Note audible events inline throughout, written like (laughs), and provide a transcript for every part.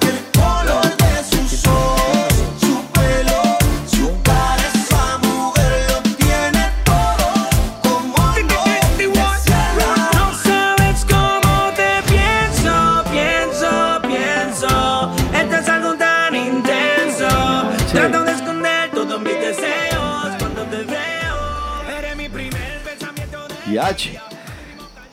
Que el color de sus ojos, su pelo, su cara, esa mujer lo tiene todo. Como no desearla. No sabes cómo te pienso, pienso, pienso. Esto es algo tan intenso. Trato de esconder todos mis deseos cuando te veo. Eres mi primer pensamiento de. Y H.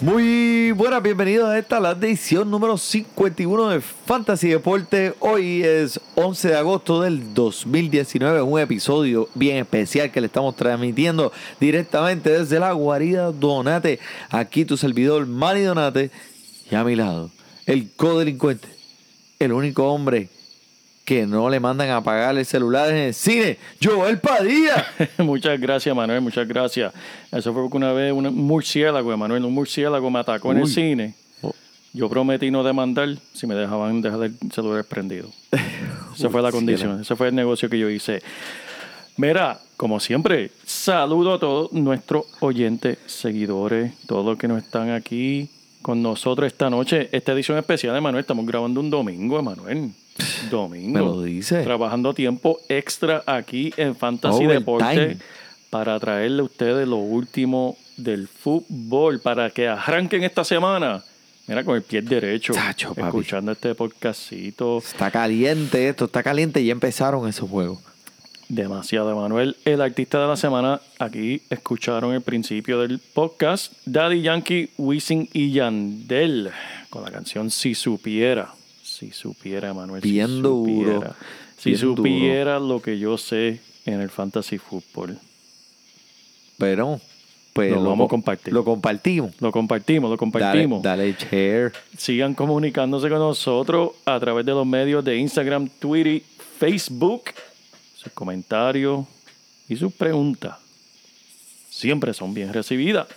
Muy buenas, bienvenidos a esta, la edición número 51 de Fantasy Deporte. Hoy es 11 de agosto del 2019, un episodio bien especial que le estamos transmitiendo directamente desde la guarida Donate. Aquí tu servidor, Manny Donate, y a mi lado, el codelincuente, el único hombre que no le mandan a apagar el celular en el cine, Joel Padilla. (laughs) muchas gracias, Manuel, muchas gracias. Eso fue porque una vez un murciélago, Manuel, un murciélago me atacó en el cine. Oh. Yo prometí no demandar si me dejaban dejar el celular prendido. (laughs) Esa fue la condición, ese fue el negocio que yo hice. Mira, como siempre, saludo a todos nuestros oyentes, seguidores, todos los que nos están aquí con nosotros esta noche. Esta edición especial de Manuel, estamos grabando un domingo, Emanuel. Domingo. Me lo dice. Trabajando tiempo extra aquí en Fantasy Overtime. Deporte para traerle a ustedes lo último del fútbol para que arranquen esta semana. Mira, con el pie derecho, Chacho, escuchando este podcastito. Está caliente esto, está caliente y ya empezaron esos juegos. Demasiado, Manuel. El artista de la semana, aquí escucharon el principio del podcast, Daddy Yankee, Wisin y Yandel, con la canción Si Supiera. Si supiera, Manuel. Bien si duro, supiera. Si bien duro. supiera lo que yo sé en el fantasy fútbol. Pero, pues Lo vamos a compartir. Lo compartimos. Lo compartimos, lo Dale, compartimos. dale share. Sigan comunicándose con nosotros a través de los medios de Instagram, Twitter, Facebook. Sus comentarios y sus preguntas siempre son bien recibidas.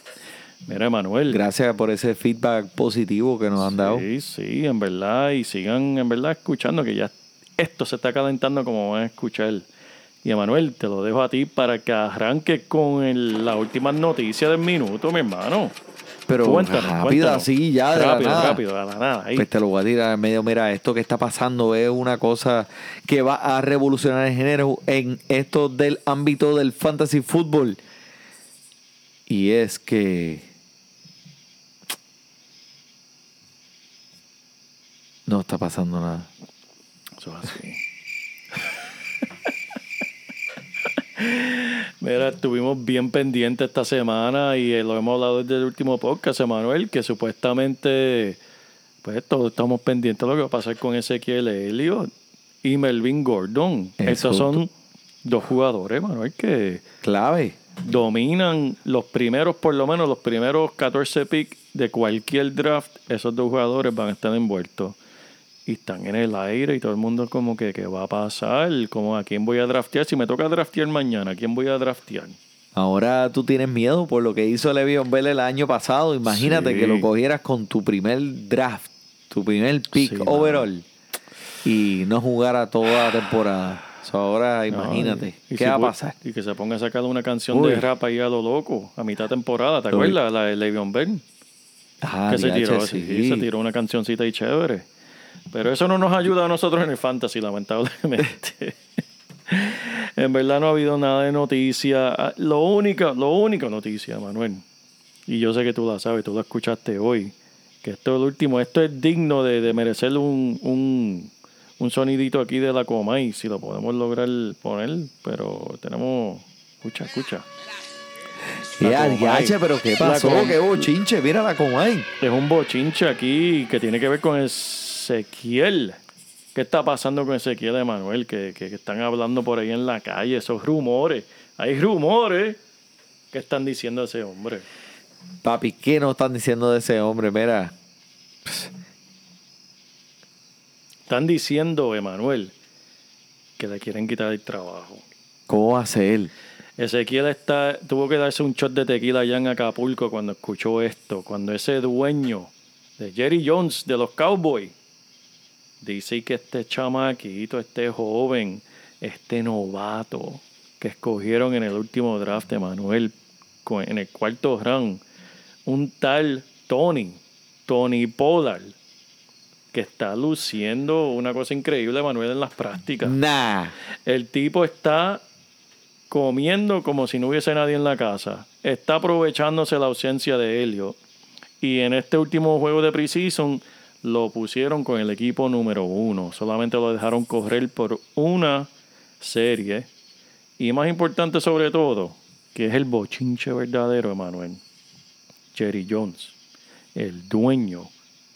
Mira, Manuel. Gracias por ese feedback positivo que nos han dado. Sí, sí, en verdad. Y sigan en verdad escuchando que ya esto se está calentando como van a escuchar. Y Emanuel, te lo dejo a ti para que arranque con el- la última noticia del minuto, mi hermano. Pero Cuéntanos, rápido así, ya de rápido, la nada. rápido, de la nada. ahí. Pues te lo voy a tirar en medio. Mira, esto que está pasando es una cosa que va a revolucionar el género en esto del ámbito del fantasy fútbol. Y es que. No está pasando nada. Eso es así. (laughs) Mira, estuvimos bien pendientes esta semana y eh, lo hemos hablado desde el último podcast, Emanuel, que supuestamente, pues todos estamos pendientes de lo que va a pasar con Ezequiel Elliott y Melvin Gordon. Eso. Estos son dos jugadores, Manuel, que Clave. dominan los primeros, por lo menos los primeros 14 picks de cualquier draft. Esos dos jugadores van a estar envueltos. Y están en el aire y todo el mundo como que, ¿qué va a pasar? Como, ¿A quién voy a draftear? Si me toca draftear mañana, ¿a quién voy a draftear? Ahora tú tienes miedo por lo que hizo Le'Veon Bell el año pasado. Imagínate Sí. que lo cogieras con tu primer draft, tu primer pick Sí, overall y no jugara toda la temporada. Ahora imagínate, Y ¿qué va a pasar? Y que se ponga a sacar una canción Uy. de rap ahí a lo loco, a mitad temporada, ¿te Uy. acuerdas? La de Le'Veon Bell. Ah, que se tiró, sí, se tiró una cancioncita y chévere. Pero eso no nos ayuda a nosotros en el fantasy, lamentablemente. (laughs) en verdad no ha habido nada de noticia. Ah, Lo única, lo única noticia, Manuel, y yo sé que tú la sabes, tú la escuchaste hoy, que esto es lo último, esto es digno de, de merecer un, un, un sonidito aquí de la coma y si lo podemos lograr poner, pero tenemos... Escucha, escucha. Ya, Comay. DH, pero ¿qué pasó? ¿Qué bochinche? Mira la Comay. Es un bochinche aquí que tiene que ver con Ezequiel. ¿Qué está pasando con Ezequiel Emanuel? Que, que, que están hablando por ahí en la calle, esos rumores. Hay rumores. ¿Qué están diciendo ese hombre? Papi, ¿qué nos están diciendo de ese hombre? Mira, Están diciendo, Emanuel, que le quieren quitar el trabajo. ¿Cómo hace él? Ezequiel está, tuvo que darse un shot de tequila allá en Acapulco cuando escuchó esto, cuando ese dueño de Jerry Jones de los Cowboys dice que este chamaquito, este joven, este novato que escogieron en el último draft de Manuel en el cuarto round, un tal Tony, Tony Pollard, que está luciendo una cosa increíble, Manuel, en las prácticas. Nah. El tipo está comiendo como si no hubiese nadie en la casa. Está aprovechándose la ausencia de Helio. Y en este último juego de preseason lo pusieron con el equipo número uno. Solamente lo dejaron correr por una serie. Y más importante sobre todo, que es el bochinche verdadero, Emanuel. Jerry Jones, el dueño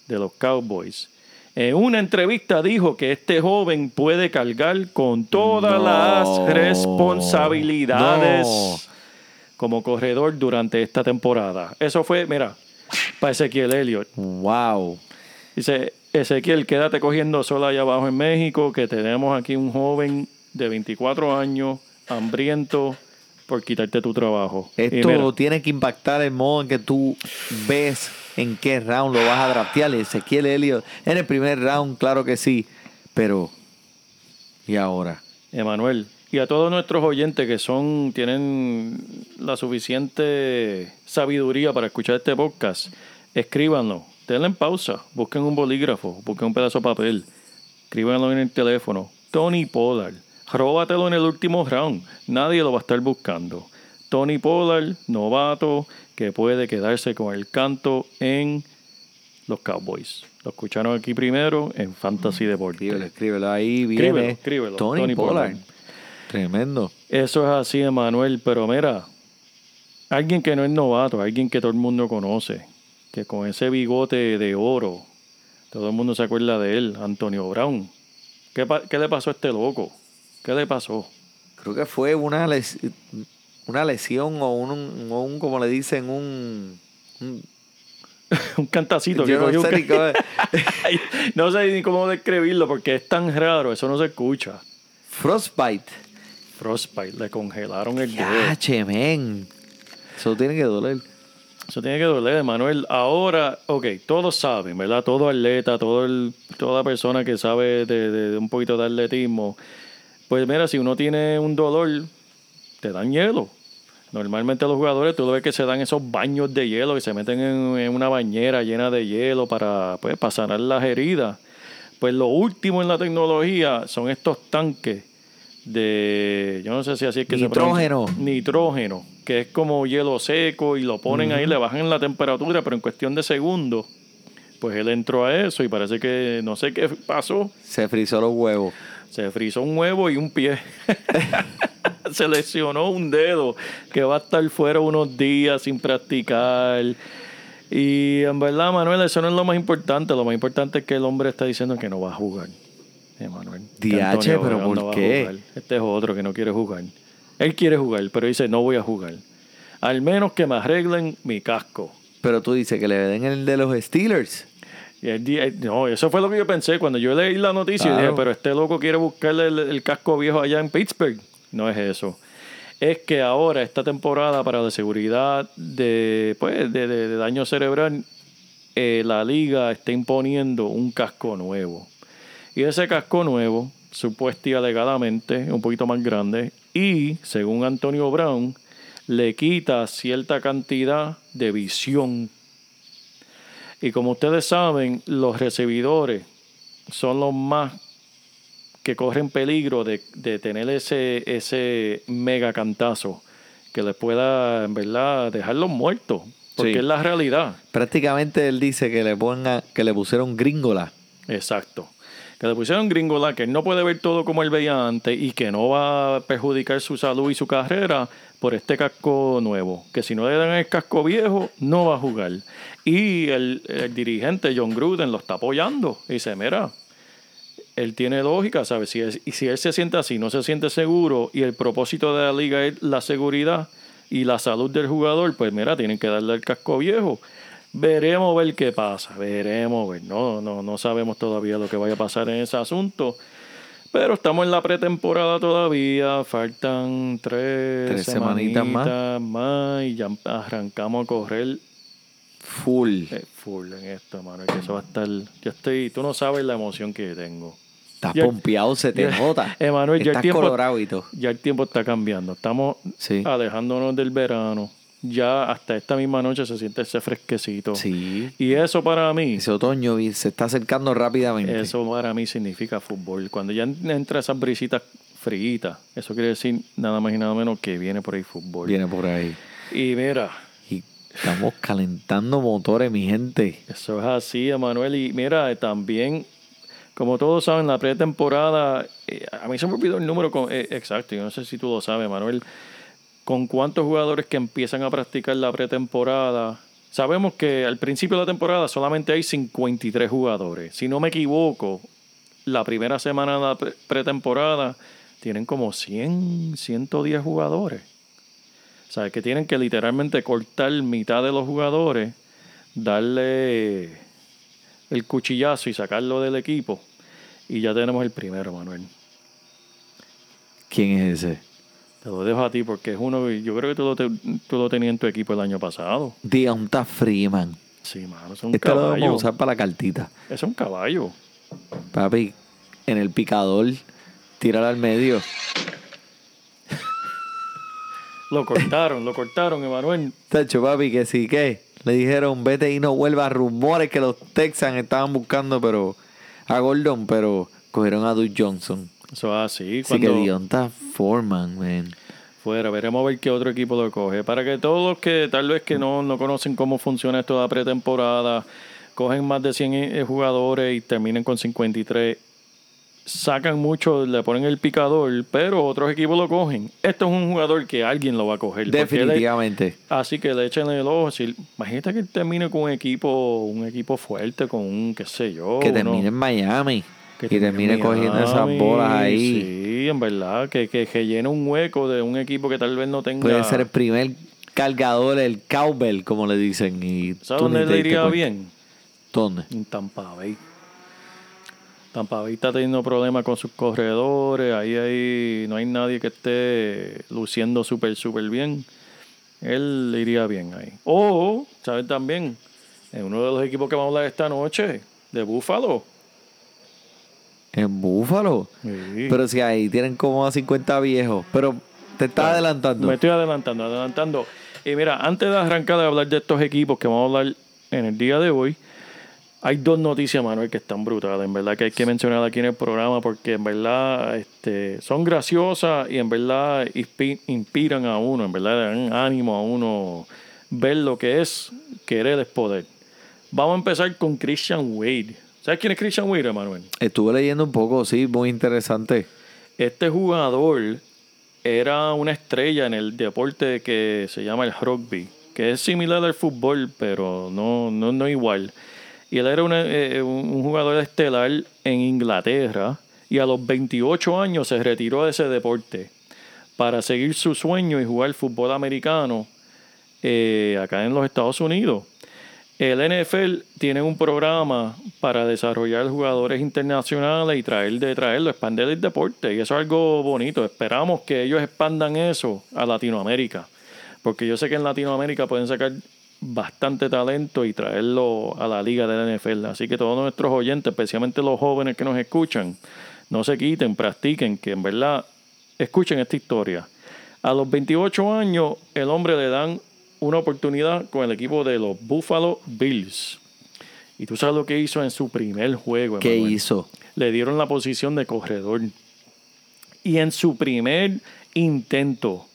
de los Cowboys, en una entrevista dijo que este joven puede cargar con todas No. las responsabilidades No. como corredor durante esta temporada. Eso fue, mira, para Ezequiel Elliott. Wow. Dice, Ezequiel, quédate cogiendo sol allá abajo en México, que tenemos aquí un joven de 24 años, hambriento, por quitarte tu trabajo. Esto mira, tiene que impactar el modo en que tú ves en qué round lo vas a draftear. Ezequiel Elliott en el primer round, claro que sí. Pero, ¿y ahora? Emanuel, y a todos nuestros oyentes que son, tienen la suficiente sabiduría para escuchar este podcast, escríbanlo, denle en pausa, busquen un bolígrafo, busquen un pedazo de papel, escríbanlo en el teléfono. Tony Pollard, róbatelo en el último round, nadie lo va a estar buscando. Tony Pollard, novato, que puede quedarse con el canto en los Cowboys. Lo escucharon aquí primero en Fantasy Deportes. Escríbelo, escríbelo. Ahí viene Escríbelo, escríbelo, Tony, Tony Pollard. Pollard. Tremendo. Eso es así, Emanuel, pero mira, alguien que no es novato, alguien que todo el mundo conoce, que con ese bigote de oro, todo el mundo se acuerda de él, Antonio Brown. ¿Qué, qué le pasó a este loco? ¿Qué le pasó? Creo que fue una, les- una lesión o un, o un, como le dicen, un... un- (laughs) Un cantacito que yo no un sé (laughs) no sé ni cómo describirlo porque es tan raro, eso no se escucha. Frostbite. Frostbite, le congelaron el dedo. Eso tiene que doler. Eso tiene que doler, Manuel. Ahora, ok, todos saben, ¿verdad? Todo atleta, todo el, toda persona que sabe de, de- de un poquito de atletismo. Pues mira, si uno tiene un dolor, te dan hielo. Normalmente los jugadores, tú lo ves que se dan esos baños de hielo, que se meten en, en una bañera llena de hielo para, pues, para sanar las heridas. Pues lo último en la tecnología son estos tanques de, yo no sé si así es que Nitrógeno. se pronuncia. Nitrógeno, que es como hielo seco y lo ponen ahí, le bajan la temperatura, pero en cuestión de segundos, pues él entró a eso y parece que no sé qué pasó, Se frizó los huevos. se frizó un huevo y un pie. (laughs) se lesionó un dedo que va a estar fuera unos días sin practicar. Y en verdad, Manuel, eso no es lo más importante. Lo más importante es que el hombre está diciendo que no va a jugar. Eh, Manuel. Que DH, pero ¿por va a qué? jugar. Este es otro que no quiere jugar. Él quiere jugar, pero dice no voy a jugar. Al menos que me arreglen mi casco. Pero tú dices que le den el de los Steelers. Di- no, eso fue lo que yo pensé cuando yo leí la noticia. y dije, pero este loco quiere buscarle el, el casco viejo allá en Pittsburgh. No es eso. Es que ahora, esta temporada, para la seguridad de, pues, de, de- de daño cerebral, eh, la liga está imponiendo un casco nuevo. Y ese casco nuevo, supuesta y alegadamente, un poquito más grande, y según Antonio Brown, le quita cierta cantidad de visión y como ustedes saben, los recibidores son los más que corren peligro de, de tener ese, ese mega cantazo que les pueda, en verdad, dejarlos muertos. Porque Sí. es la realidad. Prácticamente él dice que le ponga, que le pusieron gringola. Exacto. Que le pusieron gringola, que él no puede ver todo como él veía antes y que no va a perjudicar su salud y su carrera por este casco nuevo. Que si no le dan el casco viejo, no va a jugar. Y el, el dirigente John Gruden lo está apoyando. Y dice, mira, él tiene lógica, ¿sabes? Si, y si él se siente así, no se siente seguro y el propósito de la liga es la seguridad y la salud del jugador, pues mira, tienen que darle el casco viejo. Veremos ver qué pasa, veremos ver. No, no, no sabemos todavía lo que vaya a pasar en ese asunto. Pero estamos en la pretemporada todavía, faltan tres, Tres semanitas más. semanitas más y ya arrancamos a correr Full. eh, full en esto, mano. Que eso va a estar. Yo estoy. Tú no sabes la emoción que tengo. Estás Ya- pompeado, se te ya- nota. (laughs) Emanuel, ya el tiempo- colorado y todo. Ya el tiempo está cambiando. Estamos Sí. alejándonos del verano. Ya hasta esta misma noche se siente ese fresquecito. Sí. Y eso para mí, Ese otoño se está acercando rápidamente. eso para mí significa fútbol. Cuando ya entra esas brisitas fritas, eso quiere decir nada más y nada menos que viene por ahí fútbol. Viene por ahí. Y mira, Y estamos calentando motores, mi gente. Eso es así, Emanuel. Y mira, también, como todos saben, la pretemporada, eh, a mí se me olvidó el número con- eh, exacto, yo no sé si tú lo sabes, Manuel, con cuántos jugadores que empiezan a practicar la pretemporada. Sabemos que al principio de la temporada solamente hay 53 jugadores. Si no me equivoco, la primera semana de la pre- pretemporada tienen como 100, 110 jugadores. O sea, que tienen que literalmente cortar mitad de los jugadores, darle el cuchillazo y sacarlo del equipo. Y ya tenemos el primero, Manuel. ¿Quién es ese? Te lo dejo a ti porque es uno yo creo que tú lo, te- tú lo tenías en tu equipo el año pasado. Deonta Freeman. Sí, mano, es un Este lo vamos a caballo. usar para la cartita. Es un caballo. Papi, en el picador, tirar al medio. Lo cortaron, lo cortaron, Emanuel. Tacho, papi, que sí, que le dijeron, vete y no vuelvas. Rumores que los Texans estaban buscando pero a Gordon, pero cogieron a Duke Johnson. Eso es así. Así que Deonta Foreman, man. Fuera, veremos a ver qué otro equipo lo coge. Para que todos los que tal vez que no, no conocen cómo funciona esto de la pretemporada, cogen más de 100 eh, jugadores y terminen con 53. Sacan mucho, le ponen el picador, pero otros equipos lo cogen. Esto es un jugador que alguien lo va a coger. Definitivamente. Así que le echen el ojo. Si, imagínate que él termine con un equipo, un equipo fuerte, con un, qué sé yo. que termine en Miami. Que y termine en cogiendo esas Miami, bolas ahí. Sí, en verdad. Que, que, que llene un hueco de un equipo que tal vez no tenga. Puede ser el primer cargador, el cowbell, como le dicen. Y ¿Sabes dónde le iría bien? ¿Dónde? En Tampa Bay. Tampa Bay está teniendo problemas con sus corredores. Ahí, ahí no hay nadie que esté luciendo súper, súper bien. Él le iría bien ahí. O, ¿sabes también? En uno de los equipos que vamos a hablar esta noche, de Búfalo. En Búfalo. Sí. Pero si ahí tienen como a 50 viejos. Pero te estás adelantando. Me estoy adelantando, adelantando. Y mira, antes de arrancar de hablar de estos equipos que vamos a hablar en el día de hoy, hay dos noticias, Manuel, que están brutales. En verdad que hay que mencionar aquí en el programa porque en verdad este, son graciosas y en verdad inspi- inspiran a uno, en verdad dan ánimo a uno ver lo que es querer es poder. Vamos a empezar con Christian Wade. ¿Sabes quién es Christian Wade, Manuel? Estuve leyendo un poco, sí, muy interesante. Este jugador era una estrella en el deporte que se llama el rugby, que es similar al fútbol, pero no, no, no igual. Y él era una- eh, un un jugador estelar en Inglaterra y a los 28 años se retiró de ese deporte para seguir su sueño y jugar fútbol americano eh, acá en los Estados Unidos. El NFL tiene un programa para desarrollar jugadores internacionales y traer de traerlo, expandir el deporte. Y eso es algo bonito. Esperamos que ellos expandan eso a Latinoamérica. Porque yo sé que en Latinoamérica pueden sacar bastante talento y traerlo a la liga de la NFL. Así que todos nuestros oyentes, especialmente los jóvenes que nos escuchan, no se quiten, practiquen, que en verdad escuchen esta historia. A los 28 años, el hombre le dan una oportunidad con el equipo de los Buffalo Bills. Y tú sabes lo que hizo en su primer juego. ¿Qué hizo? Le dieron la posición de corredor. Y en su primer intento,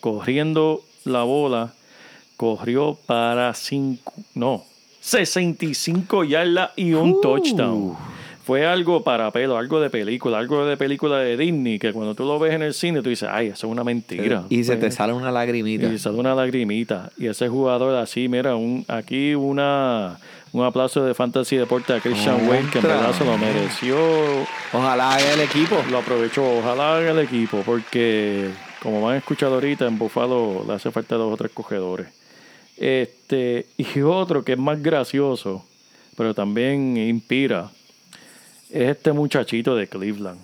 corriendo la bola, corrió para cinco, no, 65 yardas y un Uh. touchdown. Fue algo para pelo, algo de película, algo de película de Disney, que cuando tú lo ves en el cine, tú dices, ay, eso es una mentira. Y se te Pues, sale una lagrimita. y sale una lagrimita. Y ese jugador así, mira, un, aquí una, un aplauso de Fantasy Deporte a Christian Wayne, que en verdad se lo mereció. Ojalá haga el equipo. Lo aprovechó. Ojalá haga el equipo, porque como van a escuchar ahorita, en Buffalo le hace falta dos o tres cogedores. Este, y otro que es más gracioso, pero también inspira, es este muchachito de Cleveland.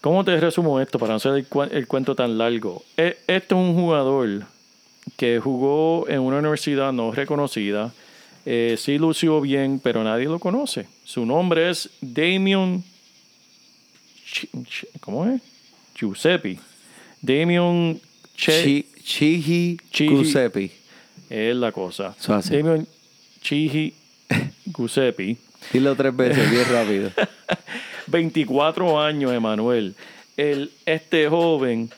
¿Cómo te resumo esto para no hacer el, cuen- el cuento tan largo? E- Este es un jugador que jugó en una universidad no reconocida. Eh, sí lució bien, pero nadie lo conoce. Su nombre es Damian. ¿Cómo es? Giuseppe. Damian Che. Chi- Chihi. Giuseppe. Es la cosa. Damian Chihi Giuseppe. Dilo tres veces, bien rápido. (laughs) 24 años, Emanuel. El, este joven,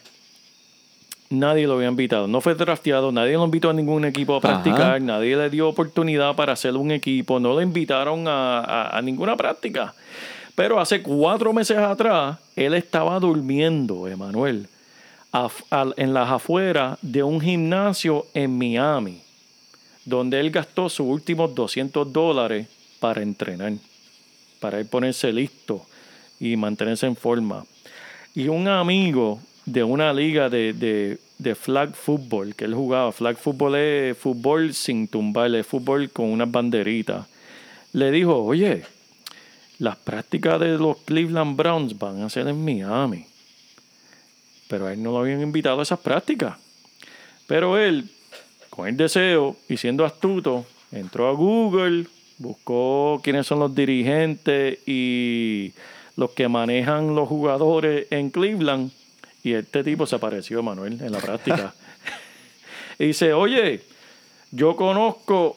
nadie lo había invitado. No fue drafteado, nadie lo invitó a ningún equipo a practicar, Ajá. nadie le dio oportunidad para hacer un equipo, no lo invitaron a, a- a ninguna práctica. Pero hace cuatro meses atrás, él estaba durmiendo, Emanuel, en las afueras de un gimnasio en Miami, donde él gastó sus últimos 200 dólares para entrenar para ponerse listo y mantenerse en forma. Y un amigo de una liga de, de, de flag football que él jugaba, flag football es fútbol sin tumbar, es fútbol con unas banderitas, le dijo, oye, las prácticas de los Cleveland Browns van a ser en Miami. Pero a él no lo habían invitado a esas prácticas. Pero él, con el deseo y siendo astuto, entró a Google, buscó quiénes son los dirigentes y los que manejan los jugadores en Cleveland. Y este tipo se apareció, Manuel, en la práctica. (laughs) y dice, oye, yo conozco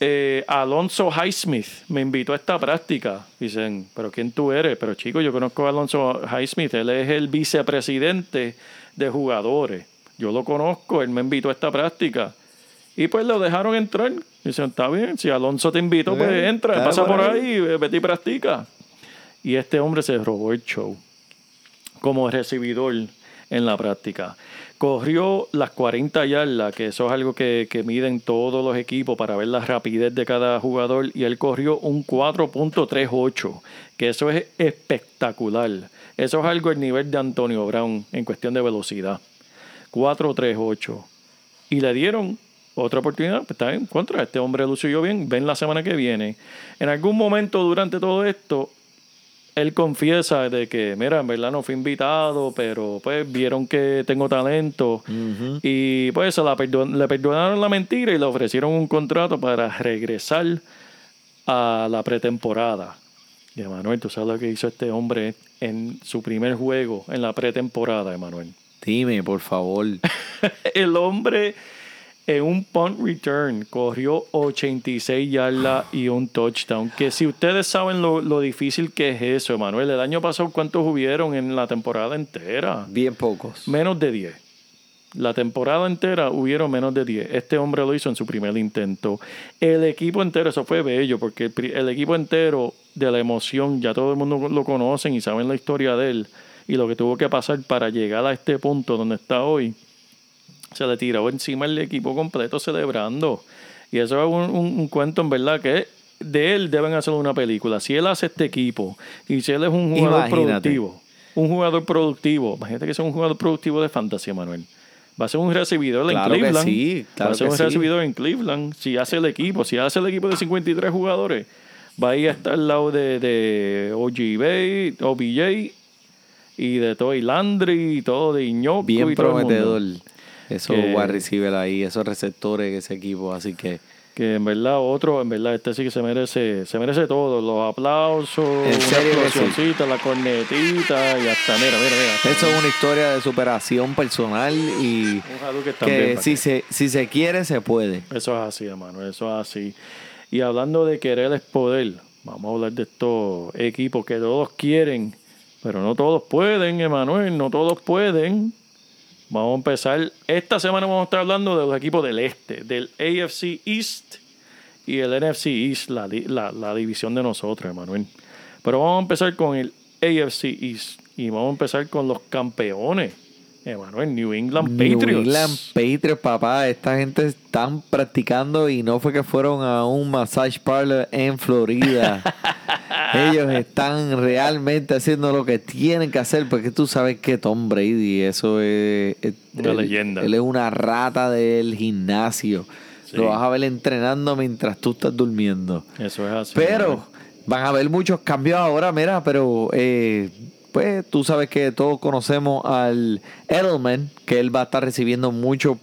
eh, a Alonso Highsmith, me invitó a esta práctica. Dicen, pero ¿quién tú eres? Pero chico, yo conozco a Alonso Highsmith, él es el vicepresidente de jugadores. Yo lo conozco, él me invitó a esta práctica. Y pues lo dejaron entrar. Dicen, está bien, si Alonso te invitó, pues entra, pasa por ahí. ahí, vete y practica. Y este hombre se robó el show como recibidor en la práctica. Corrió las 40 yardas, que eso es algo que, que miden todos los equipos para ver la rapidez de cada jugador, y él corrió un 4.38, que eso es espectacular. Eso es algo al nivel de Antonio Brown en cuestión de velocidad. 4.38. Y le dieron otra oportunidad. Pues está en contra. Este hombre lució bien. Ven la semana que viene. En algún momento durante todo esto, él confiesa de que, mira, en verdad no fui invitado, pero pues vieron que tengo talento y pues se la perdon- le perdonaron la mentira y le ofrecieron un contrato para regresar a la pretemporada. Y Emanuel, tú sabes lo que hizo este hombre en su primer juego en la pretemporada, Emanuel. Dime, por favor. (laughs) El hombre en un punt return corrió 86 yardas y un touchdown. Que si ustedes saben lo, lo difícil que es eso, Emanuel, el año pasado, ¿cuántos hubieron en la temporada entera? Bien pocos. Menos de 10. La temporada entera hubieron menos de 10. Este hombre lo hizo en su primer intento. El equipo entero, eso fue bello, porque el, el equipo entero de la emoción, ya todo el mundo lo conocen y saben la historia de él y lo que tuvo que pasar para llegar a este punto donde está hoy. Se le tiró encima el equipo completo celebrando. Y eso es un, un- un cuento en verdad que de él deben hacer una película. Si él hace este equipo y si él es un jugador Imagínate. productivo, un jugador productivo, imagínate que sea un jugador productivo de fantasía, Manuel. Va a ser un recibidor Claro en que Cleveland. sí, claro va a ser un sí. recibidor en Cleveland. Si hace el equipo, si hace el equipo de 53 jugadores, va a ir a estar al lado de, de OGB, OBJ y de Toy Landry y todo de Iñoco Bien y todo el mundo. Esos Que- wide ahí, esos receptores, ese equipo. Así que, Que en verdad otro, en verdad este sí que se merece, se merece todo, los aplausos, En una que sí. la cornetita y hasta, mira, mira, mira. eso es una historia de superación personal y Un que para si que- se, si se quiere, se puede. Eso es así, hermano, eso es así. Y hablando de querer es poder, vamos a hablar de estos equipos que todos quieren, pero no todos pueden, Emanuel, no todos pueden. Vamos a empezar. Esta semana vamos a estar hablando de los equipos del este, del AFC East y el NFC East, la, la división de nosotros, Emanuel. Pero vamos a empezar con el AFC East y vamos a empezar con los campeones New England New Patriots. England Patriots, papá. Esta gente están practicando y no fue que fueron a un massage parlor en Florida. (laughs) Ellos están realmente haciendo lo que tienen que hacer porque tú sabes que Tom Brady, eso es... es- Una él- leyenda. Él es una rata del gimnasio. Sí. Lo vas a ver entrenando mientras tú estás durmiendo. Eso es así. Pero van a haber muchos cambios ahora, mira, pero eh, pues tú sabes que todos conocemos al Edelman, que él va a estar recibiendo mucho,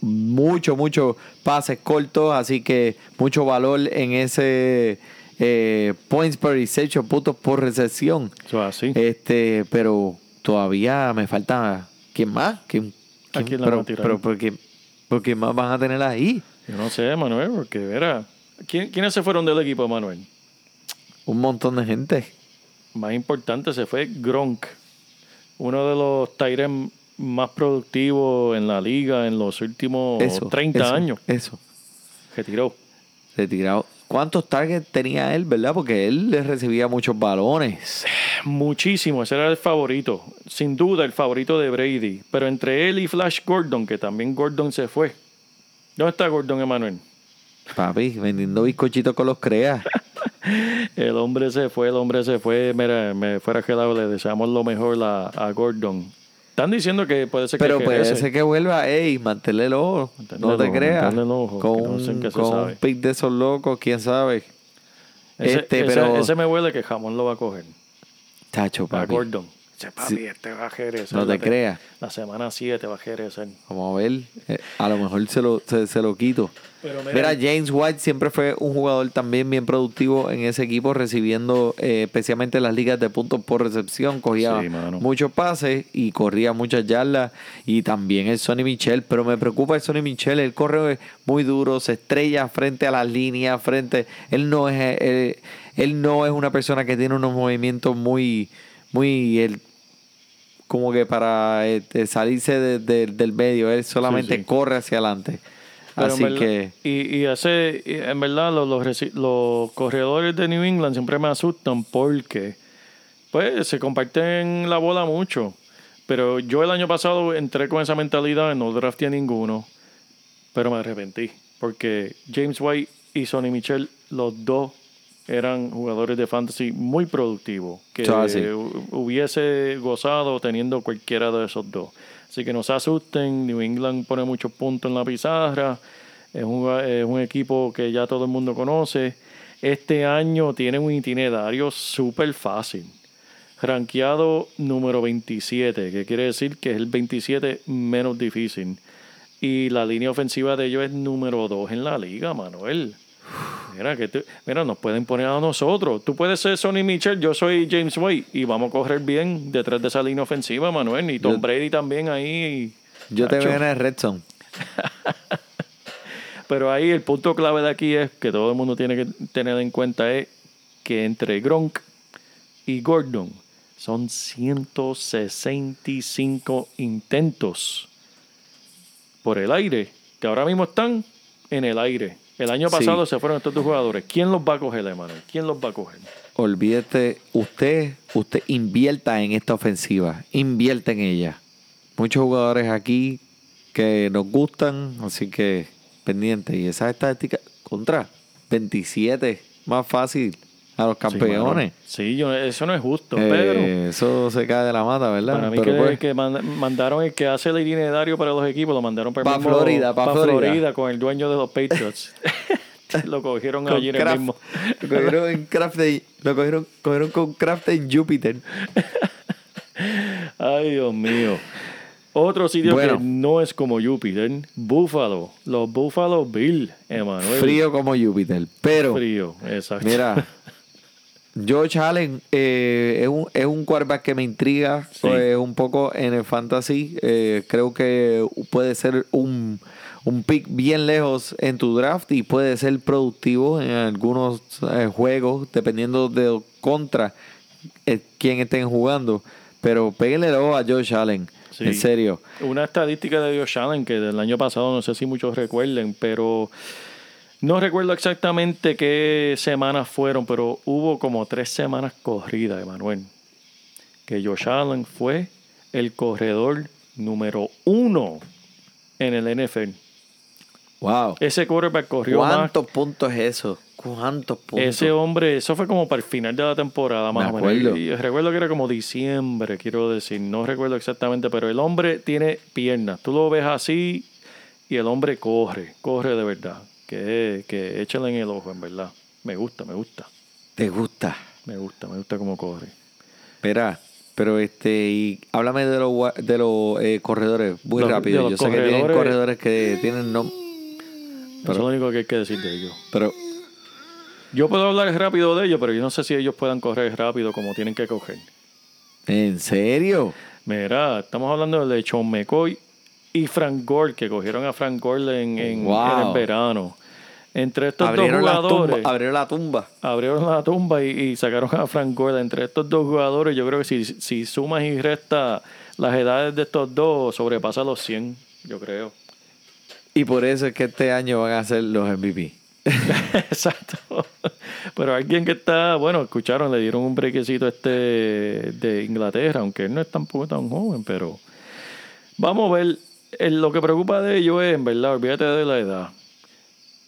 mucho, mucho pases cortos, así que mucho valor en ese eh, points per reception, puntos por recepción. Eso así. Este, pero todavía me falta ¿quién más? ¿Quién, ¿A quién- quién le pero, van a tirar? pero ¿por qué, por qué más van a tener ahí? Yo no sé, Manuel, porque verá. ¿quién- ¿Quiénes se fueron del equipo, Manuel? Un montón de gente. Más importante se fue Gronk, uno de los Tyrens más productivos en la liga en los últimos Eso, 30 eso, años. Eso. Retiró. retirado. ¿Cuántos targets tenía él, verdad? Porque él le recibía muchos balones. Muchísimo, ese era el favorito. Sin duda el favorito de Brady. Pero entre él y Flash Gordon, que también Gordon se fue. ¿Dónde está Gordon Emanuel? Papi, vendiendo bizcochitos con los creas. El hombre se fue, el hombre se fue. Mira, me fuera que le deseamos lo mejor a, a Gordon. Están diciendo que puede ser que Pero puede ser que vuelva, ey, manténle el ojo. Manténle No te ojo, creas. manténle el ojo, Con, no sé se con sabe. un pick de esos locos, quién sabe. Ese, este, ese- pero- ese me huele que jamón lo va a coger. Chacho, A papi. Gordon. Dice, papi, Sí. este va a regresar. No te La te- creas. La semana 7 va a regresar. Vamos a ver. Eh, A lo mejor se lo, se, se lo quito. Pero mira- Mira, James White siempre fue un jugador también bien productivo en ese equipo, recibiendo eh, especialmente las ligas de puntos por recepción. Cogía Sí, muchos pases y corría muchas yardas. Y también el Sonny Michel. Pero me preocupa el Sonny Michel. Él corre muy duro, se estrella frente a las líneas, frente. Él no es, él, él no es una persona que tiene unos movimientos muy, muy. él- como que para este, salirse de- de- del medio, él solamente sí. corre hacia adelante. Pero Así verdad- que Y, y y en verdad, los, los corredores de New England siempre me asustan porque pues se comparten la bola mucho. Pero yo el año pasado entré con esa mentalidad, no drafté a ninguno, pero me arrepentí. Porque James White y Sonny Michel, los dos eran jugadores de fantasy muy productivos, que hu- hubiese gozado teniendo cualquiera de esos dos. Así que no se asusten, New England pone muchos puntos en la pizarra, es un, es un equipo que ya todo el mundo conoce. Este año tiene un itinerario súper fácil. Rankeado número 27, que quiere decir que es el 27 menos difícil. Y la línea ofensiva de ellos es número 2 en la liga, Manuel. Mira, que tú- mira, nos pueden poner a nosotros. Tú puedes ser Sonny Mitchell, yo soy James White y vamos a correr bien detrás de esa línea ofensiva, Manuel. Y Tom Yo- Brady también ahí. yo te veo en el Red Zone. (laughs) Pero ahí el punto clave de aquí es que todo el mundo tiene que tener en cuenta es que entre Gronk y Gordon son 165 intentos por el aire, que ahora mismo están en el aire. El año Sí. pasado se fueron estos dos jugadores. ¿Quién los va a coger, hermano? ¿Quién los va a coger? Olvídate, usted, usted invierta en esta ofensiva, invierta en ella. Muchos jugadores aquí que nos gustan, así que pendiente. Y esa estadística contra 27, más fácil a los campeones. Sí, yo- eso no es justo, Eh, pero eso se cae de la mata, ¿verdad? para mí Pero que, pues, que mand- mandaron el que hace el itinerario para los equipos, lo mandaron para, el Pa' mismo- Florida, pa' pa' Florida. con el dueño de los Patriots. (laughs) lo cogieron con allí en el Kraft. mismo. Lo cogieron en Kraft de- lo cogieron, cogieron con Kraft en Júpiter. (laughs) Ay, Dios mío. Otro sitio Bueno. que no es como Júpiter, Buffalo. Los Buffalo Bill, Emanuel. Frío como Júpiter. Pero, Frío, exacto. mira, (laughs) George Allen eh, es, un, es un quarterback que me intriga Sí. pues, un poco en el fantasy. Eh, creo que puede ser un, un pick bien lejos en tu draft y puede ser productivo en algunos eh, juegos, dependiendo de contra eh, quién estén jugando. Pero péguenle el ojo a George Allen. Sí. En serio. Una estadística de Josh Allen que del año pasado, no sé si muchos recuerden, pero no recuerdo exactamente qué semanas fueron, pero hubo como tres semanas corridas, Emanuel. Que Josh Allen fue el corredor número uno en el NFL. Wow. Ese quarterback corrió más. ¿Cuántos puntos es eso? ¿Cuántos puntos? Ese hombre, eso fue como para el final de la temporada, más Me o menos. Y recuerdo que era como diciembre, quiero decir. No recuerdo exactamente, pero el hombre tiene piernas. Tú lo ves así y el hombre corre, corre de verdad. Que, que échale en el ojo, en verdad. Me gusta, me gusta. ¿Te gusta? Me gusta, me gusta cómo corre. Espera, pero este, y háblame de los gua- de los eh, corredores, muy Los- rápido. Yo sé que tienen corredores- que tienen no, Eso es lo único que hay que decir de ellos. pero Yo puedo hablar rápido de ellos, pero yo no sé si ellos puedan correr rápido como tienen que coger. ¿en serio? Mira, estamos hablando de Sean McCoy y Frank Gore, que cogieron a Frank Gore en, en- Wow. en el verano. Entre estos Abrieron dos la, tumba, jugadores, abrieron la tumba. abrieron la tumba y, y sacaron a Frank Gore. Entre estos dos jugadores, yo creo que si, si sumas y restas las edades de estos dos, sobrepasa los 100, yo creo. Y por eso es que este año van a ser los MVP. (laughs) Exacto. Pero alguien que está, bueno, escucharon, le dieron un brequecito este de Inglaterra, aunque él no es tampoco tan joven, pero vamos a ver. El- lo que preocupa de ellos es, en verdad, olvídate de la edad.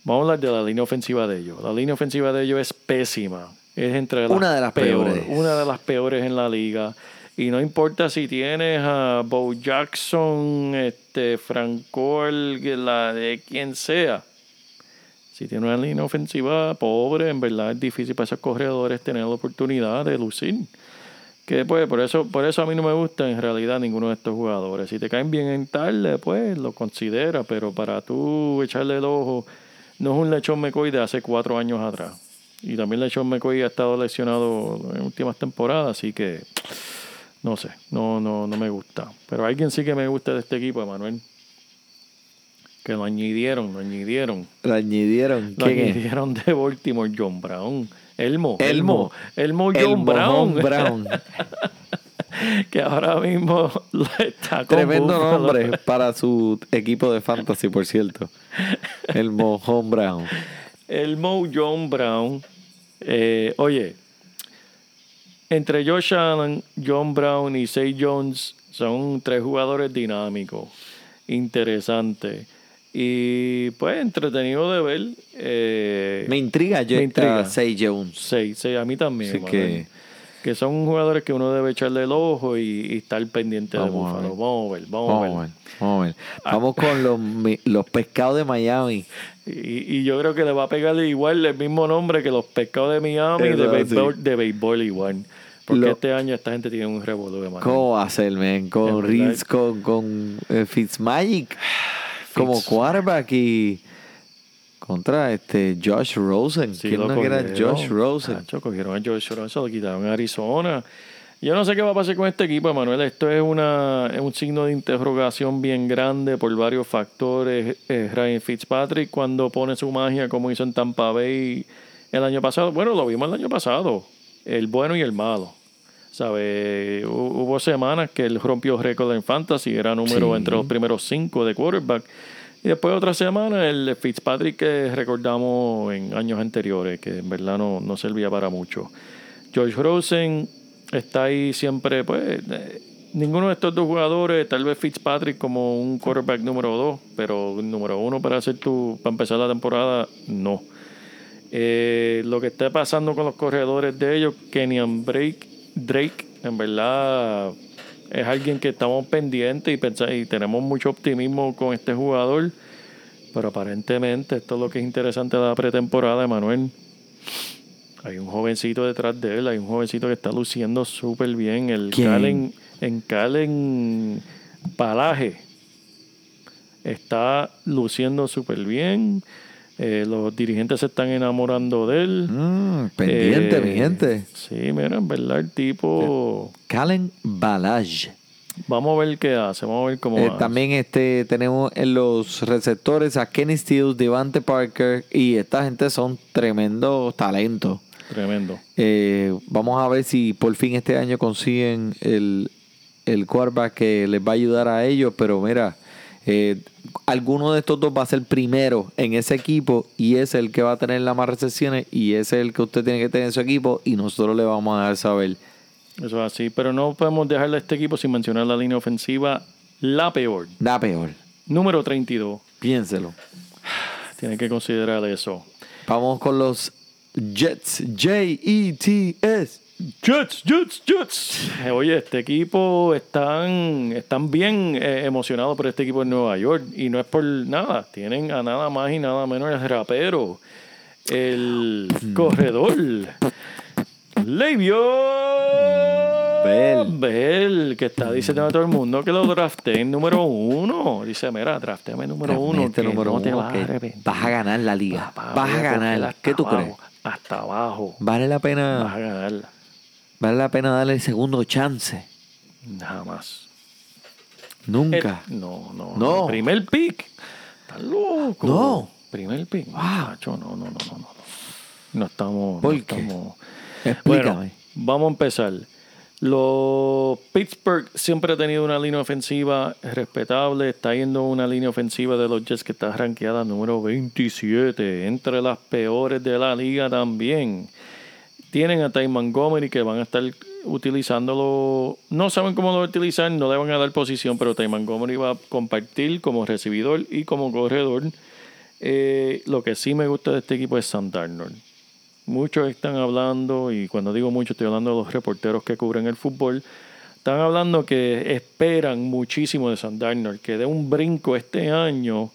Vamos a hablar de la línea ofensiva de ellos. La línea ofensiva de ellos es pésima. Es entre las Una de las peores. Una de las peores en la liga. Y no importa si tienes a Bo Jackson, este, que la de quien sea. Si tiene una línea ofensiva pobre, en verdad es difícil para esos corredores tener la oportunidad de lucir. Que pues por eso, por eso a mí no me gusta en realidad ninguno de estos jugadores. Si te caen bien en tarde, pues lo considera, pero para tú echarle el ojo, no es un lechón McCoy de hace cuatro años atrás. Y también lechón McCoy ha estado lesionado en últimas temporadas, así que no sé, no, no, no me gusta. Pero alguien sí que me gusta de este equipo, Emanuel. Que lo añadieron, lo añadieron. Lo añadieron. Lo añadieron de Baltimore, John Brown. Elmo. Elmo. Elmo, John El Brown. Mojón Brown. (laughs) que ahora mismo lo está con Tremendo Buffalo. nombre para su equipo de fantasy, por cierto. El Mojón Brown. Elmo John Brown. Eh, oye, entre Josh Allen, John Brown y Say Jones son tres jugadores dinámicos, interesantes y pues entretenido de ver. Eh, Me intriga yo Me intriga. Say Jones. Sí, sí, a mí también. Así que- que son jugadores que uno debe echarle el ojo y, y estar pendiente de Vamos a Búfalo. Vamos a ver, vamos, Vamos a ver. Vamos a ver. Vamos con los, los pescados de Miami. Y, y yo creo que le va a pegarle igual el mismo nombre que los pescados de Miami Eso de béisbol, de igual. Porque Lo- este año esta gente tiene un revolú de mano. ¿Cómo va a ser, man? Con. Reeves, con, con eh, Fitzmagic como quarterback y contra este Josh Rosen. Sí, ¿Quién lo no cogieron. Josh Rosen? Nacho, cogieron a Josh Rosen, se lo quitaron a Arizona. Yo no sé qué va a pasar con este equipo, Manuel. Esto es, una, es un signo de interrogación bien grande por varios factores. Eh, Ryan Fitzpatrick, cuando pone su magia, como hizo en Tampa Bay el año pasado. Bueno, lo vimos el año pasado. El bueno y el malo. ¿Sabe? Hu- Hubo semanas que él rompió récord en fantasy, era número Sí. entre los primeros cinco de quarterback. Y después otra semana el Fitzpatrick que recordamos en años anteriores, que en verdad no, no servía para mucho. George Rosen está ahí siempre, pues, eh, ninguno de estos dos jugadores, tal vez Fitzpatrick como un quarterback número dos, pero número uno para hacer tu, para empezar la temporada, no. Eh, lo que está pasando con los corredores de ellos, Kenyan Drake, Drake, en verdad es alguien que estamos pendientes y, y tenemos mucho optimismo con este jugador. Pero aparentemente, esto es lo que es interesante de la pretemporada, Emanuel. Hay un jovencito detrás de él, hay un jovencito que está luciendo súper bien. El ¿Quién? Calen, en Calen Palaje está luciendo súper bien. Eh, los dirigentes se están enamorando de él. Mm, pendiente, Eh, mi gente. Sí, mira, en verdad el tipo... Calen Balage. Vamos a ver qué hace, vamos a ver cómo Eh, hace. también este, tenemos en los receptores a Kenny Stills, Devante Parker y esta gente son tremendos talentos. Tremendo. Eh, vamos a ver si por fin este año consiguen el, el quarterback que les va a ayudar a ellos. Pero mira, eh, alguno de estos dos va a ser primero en ese equipo y es el que va a tener las más recepciones y ese es el que usted tiene que tener en su equipo y nosotros le vamos a dar saber. Eso es así. Pero no podemos dejarle a este equipo sin mencionar la línea ofensiva la peor. Da peor. Número 32. Piénselo. (sighs) Tienen que considerar eso. Vamos con los Jets. J-E-T-S. Jets, Jets, Jets. Eh, Oye, este equipo están, están bien eh, emocionados por este equipo de Nueva York. Y no es por nada. Tienen a nada más y nada menos el rapero. El corredor. Le'Veon Bell. Bell, que está diciendo a todo el mundo que lo drafté en número uno. Dice, mira, drafteme número uno. Este número no te uno vas a vas ganar la liga. Papá, Vas a ganar. ¿Qué tú crees? Hasta abajo. Vale la Vas pena, a ganar. Vale la pena darle el segundo chance. Nada más. Nunca. No, no, No. Primer pick. Estás loco. No. Primer pick. Wow. Muchacho, no, no, no, no, no. No estamos. ¿Por no qué? estamos- Explícame. Bueno, vamos a empezar. Los Pittsburgh siempre ha tenido una línea ofensiva respetable. Está yendo una línea ofensiva de los Jets que está rankeada número 27, entre las peores de la liga también. Tienen a Ty Montgomery que van a estar utilizándolo. No saben cómo lo utilizar, no le van a dar posición, pero Ty Montgomery va a compartir como recibidor y como corredor. Eh, lo que sí me gusta de este equipo es Sam Darnold. Muchos están hablando, y cuando digo mucho estoy hablando de los reporteros que cubren el fútbol, están hablando que esperan muchísimo de Sam Darnold, que dé un brinco este año.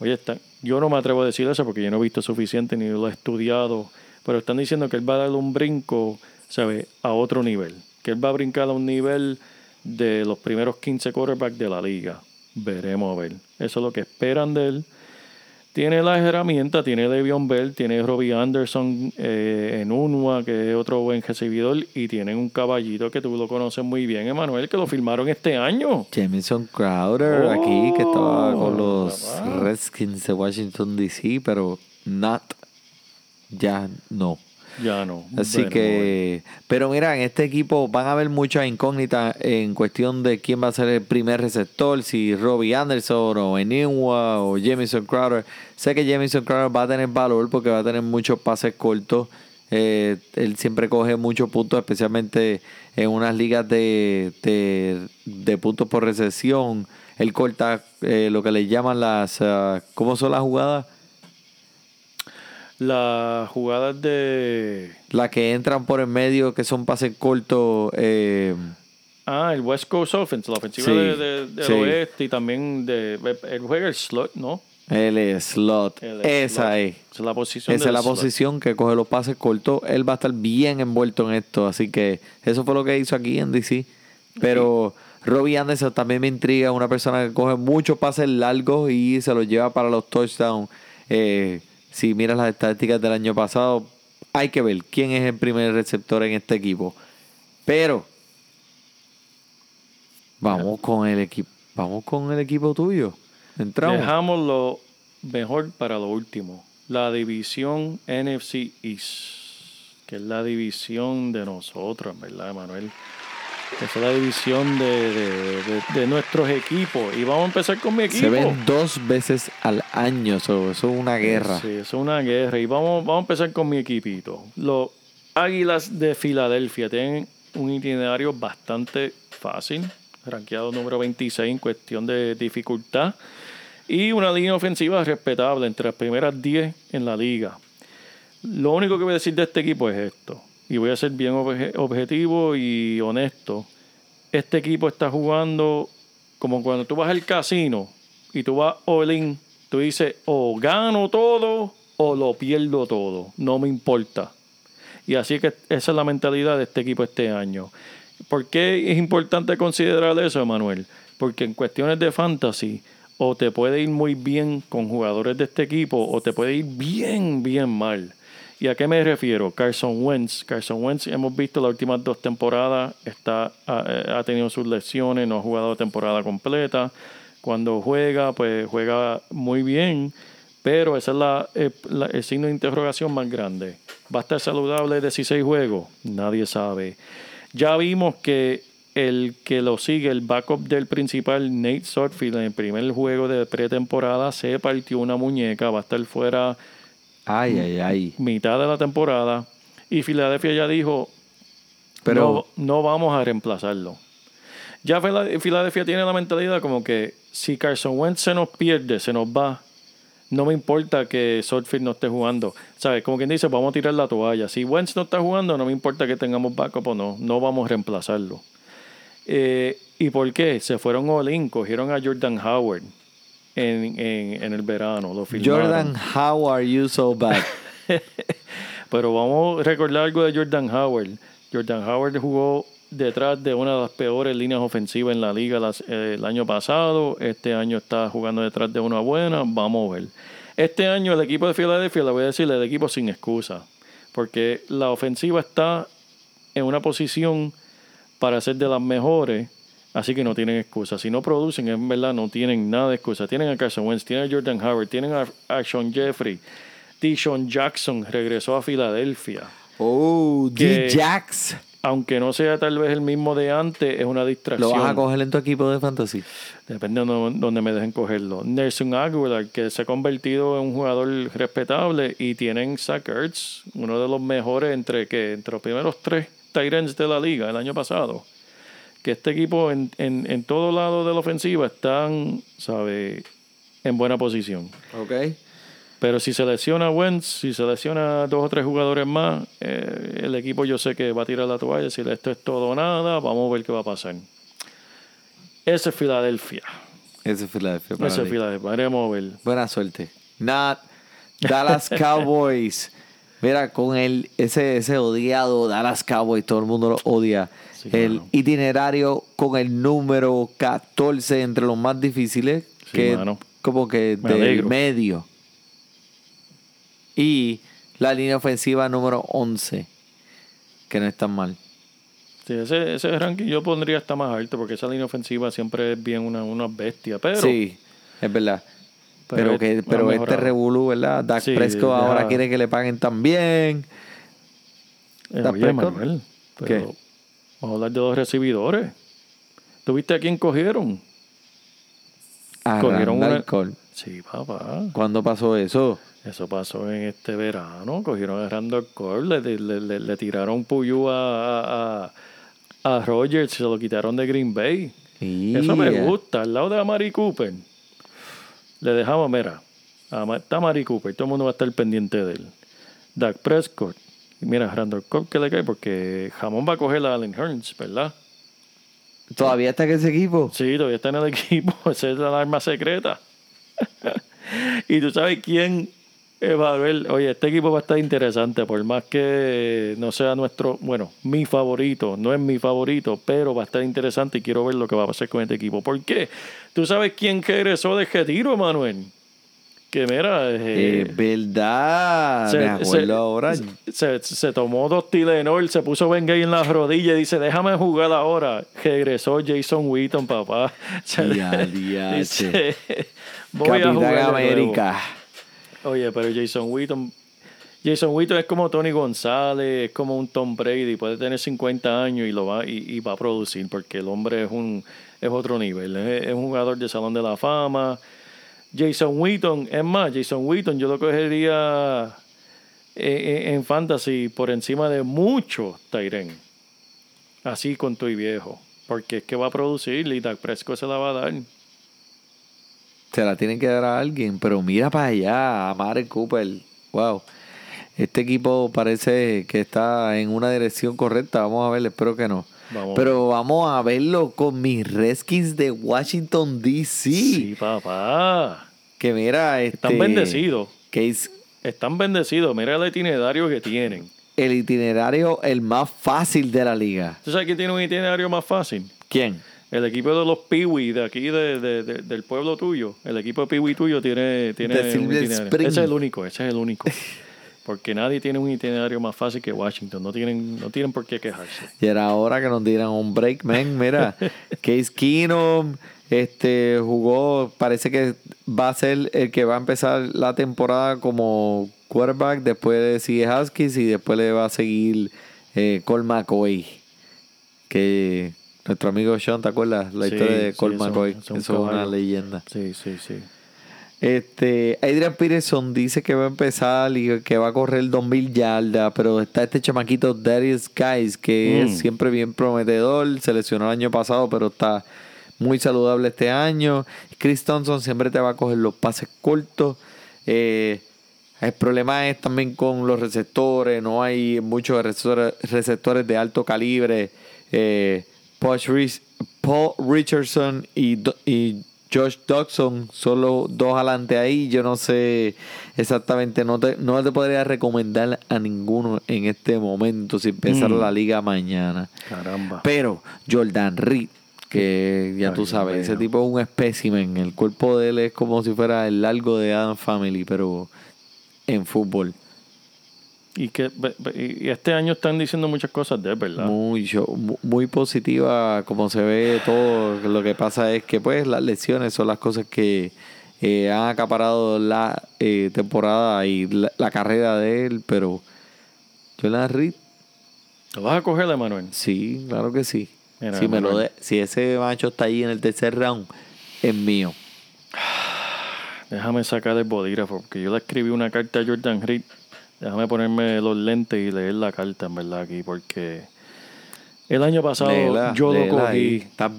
Oye, está, yo no me atrevo a decir eso porque yo no he visto suficiente ni lo he estudiado, pero están diciendo que él va a dar un brinco, ¿sabe? A otro nivel. Que él va a brincar a un nivel de los primeros 15 quarterbacks de la liga. Veremos a ver. Eso es lo que esperan de él. Tiene las herramientas, tiene Le'Veon Bell, tiene Robbie Anderson eh, en Unua, que es otro buen recibidor, y tienen un caballito que tú lo conoces muy bien, Emanuel, que lo firmaron este año. Jamison Crowder Oh, aquí que estaba con los papá. Redskins de Washington DC, pero not ya no. Ya no. Así que, pero mira, en este equipo van a haber muchas incógnitas en cuestión de quién va a ser el primer receptor, si Robbie Anderson o Enigua o Jamison Crowder. Sé que Jamison Crowder va a tener valor porque va a tener muchos pases cortos. Eh, él siempre coge muchos puntos, especialmente en unas ligas de, de, de puntos por recepción. Él corta eh, lo que le llaman las... ah, ¿Cómo son las jugadas? Las jugadas de. Las que entran por en medio, que son pases cortos. Eh, Ah, el West Coast Offense, la ofensiva Sí, de, de- del sí. oeste y también de. Él juega el slot, ¿no? el slot. El Esa slot. es. Esa es la posición. Esa es la slot. posición que coge los pases cortos. Él va a estar bien envuelto en esto. Así que eso fue lo que hizo aquí en DC. Pero Robbie Anderson también me intriga. Una persona que coge muchos pases largos y se los lleva para los touchdowns. Eh, si miras las estadísticas del año pasado, hay que ver quién es el primer receptor en este equipo. Pero vamos con el equipo. Vamos con el equipo tuyo. Entramos. Dejamos lo mejor para lo último. La división NFC East, que es la división de nosotros, ¿verdad, Manuel? Esa es la división de, de- de- de nuestros equipos. Y vamos a empezar con mi equipo. Se ven dos veces al año. Eso, eso es una guerra. Sí, es una guerra. Y vamos, vamos a empezar con mi equipito. Los Águilas de Filadelfia tienen un itinerario bastante fácil, rankeado número 26 en cuestión de dificultad, y una línea ofensiva respetable entre las primeras 10 en la liga. Lo único que voy a decir de este equipo es esto, y voy a ser bien obje- objetivo y honesto. Este equipo está jugando como cuando tú vas al casino y tú vas all in, tú dices o gano todo o lo pierdo todo, no me importa. Y así que esa es la mentalidad de este equipo este año. ¿Por qué es importante considerar eso, Emanuel? Porque en cuestiones de fantasy, o te puede ir muy bien con jugadores de este equipo, o te puede ir bien, bien mal. ¿Y a qué me refiero? Carson Wentz. Carson Wentz, hemos visto las últimas dos temporadas, está, ha, eh, tenido sus lesiones, no ha jugado temporada completa. Cuando juega, pues juega muy bien, pero ese es eh, el signo de interrogación más grande. ¿Va a estar saludable 16 juegos? Nadie sabe. Ya vimos que el que lo sigue, el backup del principal, Nate Sotfield, en el primer juego de pretemporada se partió una muñeca, va a estar fuera Ay, ay, ay. mitad de la temporada. Y Filadelfia ya dijo, Pero no, no vamos a reemplazarlo. Ya Fila- Filadelfia tiene la mentalidad como que si Carson Wentz se nos pierde, se nos va, no me importa que Solfield no esté jugando. ¿Sabes? Como quien dice, vamos a tirar la toalla. Si Wentz no está jugando, no me importa que tengamos backup o no. No vamos a reemplazarlo. Eh, ¿Y por qué? Se fueron all in, cogieron a Jordan Howard en, en, en el verano. Lo. Jordan, how are you so bad? (laughs) Pero vamos a recordar algo de Jordan Howard. Jordan Howard jugó detrás de una de las peores líneas ofensivas en la liga las- eh, el año pasado. Este año está jugando detrás de una buena. Vamos a ver. Este año el equipo de Filadelfia, le voy a decir, el equipo sin excusa. Porque la ofensiva está en una posición para ser de las mejores. Así que no tienen excusa. Si no producen, en verdad no tienen nada de excusa. Tienen a Carson Wentz, tienen a Jordan Howard, tienen a, a Sean Jeffrey. Deshaun Jackson regresó a Filadelfia. Oh, Que- D-Jax. Aunque no sea tal vez el mismo de antes, es una Lo distracción. vas a coger en tu equipo de fantasy. Depende de donde me dejen cogerlo. Nelson Aguilar, que se ha convertido en un jugador respetable, y tienen Zach Ertz, uno de los mejores entre, entre los primeros tres Tyrants de la liga el año pasado. Que este equipo en, en, en todo lado de la ofensiva están, ¿sabe? En buena posición. Ok. Pero si se lesiona Wentz, si se lesiona dos o tres jugadores más, eh, el equipo yo sé que va a tirar la toalla, decir esto es todo o nada, vamos a ver qué va a pasar. Ese es Filadelfia. Ese es Filadelfia. Ese es. Filadelfia. Veremos a ver. Buena suerte. Not Dallas (laughs) Cowboys. Mira, con el, ese, ese odiado Dallas Cowboys, todo el mundo lo odia. Sí, el mano. itinerario con el número 14 entre los más difíciles, Sí, que mano. como que Me del alegro. medio. Y la línea ofensiva número 11, que no es tan mal. Sí, ese, ese ranking yo pondría hasta más alto porque esa línea ofensiva siempre es bien una, una bestia. Pero sí, es verdad. Pero que, pero este revolú, ¿verdad? Dak Sí, Prescott ahora quiere que le paguen también. Eh, Dak oye. Manuel, pero. Vamos a hablar de los recibidores. ¿Tuviste a quién cogieron? A Cogieron una- Cobb. Sí, papá. ¿Cuándo pasó eso? Eso pasó en este verano. Cogieron a Randall Cobb, le, le, le- le tiraron puyú a, a, a, Rogers, se lo quitaron de Green Bay. Eso me Yeah. gusta. Al lado de Amari Cooper, le dejamos, mira, a- está Amari Cooper, todo el mundo va a estar pendiente de él. Dak Prescott, y mira, Randall Cobb que le cae porque jamón va a coger a Allen Hearns, ¿verdad? ¿Todavía está en ese equipo? Sí, todavía está en el equipo. (laughs) Esa es la arma secreta. (laughs) y tú sabes quién eh, va a ver. Oye, este equipo va a estar interesante, por más que no sea nuestro, bueno, mi favorito, no es mi favorito, pero va a estar interesante y quiero ver lo que va a pasar con este equipo. ¿Por qué? ¿Tú sabes quién regresó de retiro, Manuel? Que mira, eh, Es verdad. Me acuerdo ahora. se, se tomó dos Tylenol, se puso Bengay en las rodillas y dice, déjame jugar ahora. Regresó Jason Wheaton, papá. Se- (laughs) Ya, diache. dice, voy a jugar de nuevo". América. Oye, pero Jason Wheaton... Jason Wheaton es como Tony González, es como un Tom Brady, puede tener 50 años y lo va y, y va a producir porque el hombre es un es otro nivel, es, es un jugador de Salón de la Fama. Jason Wheaton, es más, Jason Wheaton yo lo cogería eh, en, en fantasy por encima de muchos Tyren. Así con tu y viejo, porque es que va a producir y Dak Prescott se la va a dar. Se la tienen que dar a alguien. Pero mira para allá, a Mare Cooper. Wow. Este equipo parece que está en una dirección correcta. Vamos a ver, espero que no. Vamos Pero vamos a verlo con mis Redskins de Washington, D.C. Sí, papá. Que mira, este, Están bendecidos. Es Están bendecidos. Mira el itinerario que tienen. el itinerario el más fácil de la liga. ¿Tú sabes quién tiene un itinerario más fácil? ¿Quién? El equipo de los Peewee de aquí de, de- de- del pueblo tuyo. El equipo de Peewee tuyo tiene, tiene un itinerario. Spring. Ese es el único, ese es el único. (laughs) Porque nadie tiene un itinerario más fácil que Washington. No tienen, no tienen por qué quejarse. Y era hora que nos dieran un break, man. Mira, (laughs) Case Keenum este, jugó, parece que va a ser el que va a empezar la temporada como quarterback. Después de sigue Haskins y después le va a seguir eh, Cole McCoy. Que nuestro amigo Sean, ¿te acuerdas? La Sí, historia de Cole McCoy. eso Eso es un es una leyenda. Sí, sí, sí. Este, Adrian Peterson dice que va a empezar y que va a correr 2000 yardas, pero está este chamaquito Darius Guys que Mm. es siempre bien prometedor, se lesionó el año pasado, pero está muy saludable este año. Chris Thompson siempre te va a coger los pases cortos. Eh, el problema es también con los receptores, no hay muchos receptores, de alto calibre. Eh, Paul, Rich- Paul Richardson y Josh Dodson son los dos adelante ahí. Yo no sé exactamente, no te, no te podría recomendar a ninguno en este momento si empezara Mm. la liga mañana. Caramba. Pero Jordan Reed, que ya Ay, tú sabes, ese tipo es un espécimen. El cuerpo de él es como si fuera el largo de Adam Family, pero en fútbol. Y, que, y este año están diciendo muchas cosas de él, ¿verdad? Muy, muy positiva, como se ve todo. Lo que pasa es que pues las lesiones son las cosas que eh, han acaparado la eh, temporada y la, la carrera de él, pero Jordan Reed, ¿Lo vas a coger, Emanuel? sí, claro que sí. Mira, si, me lo Manuel. de- si ese macho está ahí en el tercer round, es mío. (sighs) Déjame sacar el bolígrafo, porque yo le escribí una carta a Jordan Reed. Déjame ponerme los lentes y leer la carta, en verdad, aquí, porque el año pasado Léela, yo lo cogí. ahí. ¿Estás-